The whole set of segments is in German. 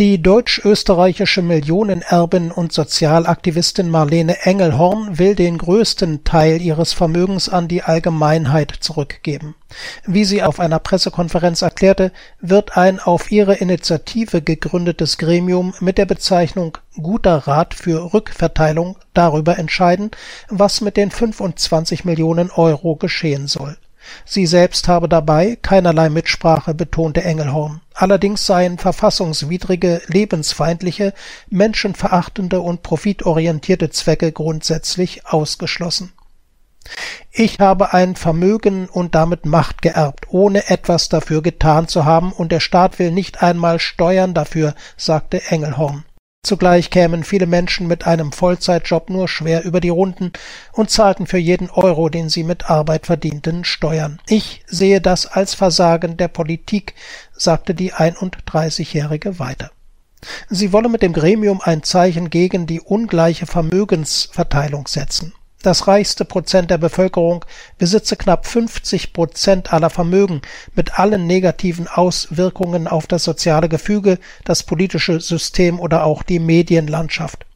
Die deutsch-österreichische Millionenerbin und Sozialaktivistin Marlene Engelhorn will den größten Teil ihres Vermögens an die Allgemeinheit zurückgeben. Wie sie auf einer Pressekonferenz erklärte, wird ein auf ihre Initiative gegründetes Gremium mit der Bezeichnung Guter Rat für Rückverteilung darüber entscheiden, was mit den 25 Millionen Euro geschehen soll Sie selbst habe dabei keinerlei Mitsprache, betonte Engelhorn. Allerdings seien verfassungswidrige, lebensfeindliche, menschenverachtende und profitorientierte Zwecke grundsätzlich ausgeschlossen. Ich habe ein Vermögen und damit Macht geerbt, ohne etwas dafür getan zu haben, und der Staat will nicht einmal Steuern dafür, sagte Engelhorn. Zugleich kämen viele Menschen mit einem Vollzeitjob nur schwer über die Runden und zahlten für jeden Euro, den sie mit Arbeit verdienten, Steuern. Ich sehe das als Versagen der Politik, sagte die 31-Jährige weiter. Sie wolle mit dem Gremium ein Zeichen gegen die ungleiche Vermögensverteilung setzen. Das reichste Prozent der Bevölkerung besitze knapp 50 Prozent aller Vermögen mit allen negativen Auswirkungen auf das soziale Gefüge, das politische System oder auch die Medienlandschaft.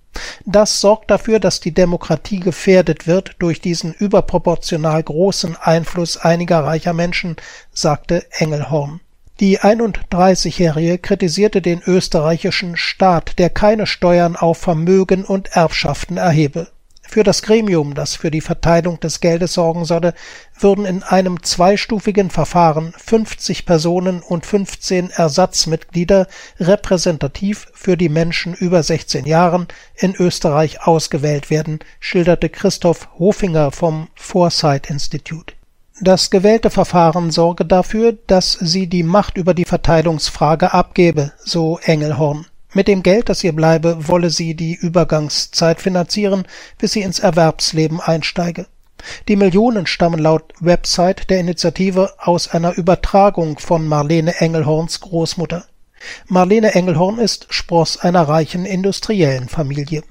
Das sorgt dafür, dass die Demokratie gefährdet wird durch diesen überproportional großen Einfluss einiger reicher Menschen, sagte Engelhorn. Die 31-Jährige kritisierte den österreichischen Staat, der keine Steuern auf Vermögen und Erbschaften erhebe. Für das Gremium, das für die Verteilung des Geldes sorgen solle, würden in einem zweistufigen Verfahren 50 Personen und 15 Ersatzmitglieder repräsentativ für die Menschen über 16 Jahren in Österreich ausgewählt werden, schilderte Christoph Hofinger vom Foresight Institute. Das gewählte Verfahren sorge dafür, dass sie die Macht über die Verteilungsfrage abgebe, so Engelhorn. Mit dem Geld, das ihr bleibe, wolle sie die Übergangszeit finanzieren, bis sie ins Erwerbsleben einsteige. Die Millionen stammen laut Website der Initiative aus einer Übertragung von Marlene Engelhorns Großmutter. Marlene Engelhorn ist Spross einer reichen industriellen Familie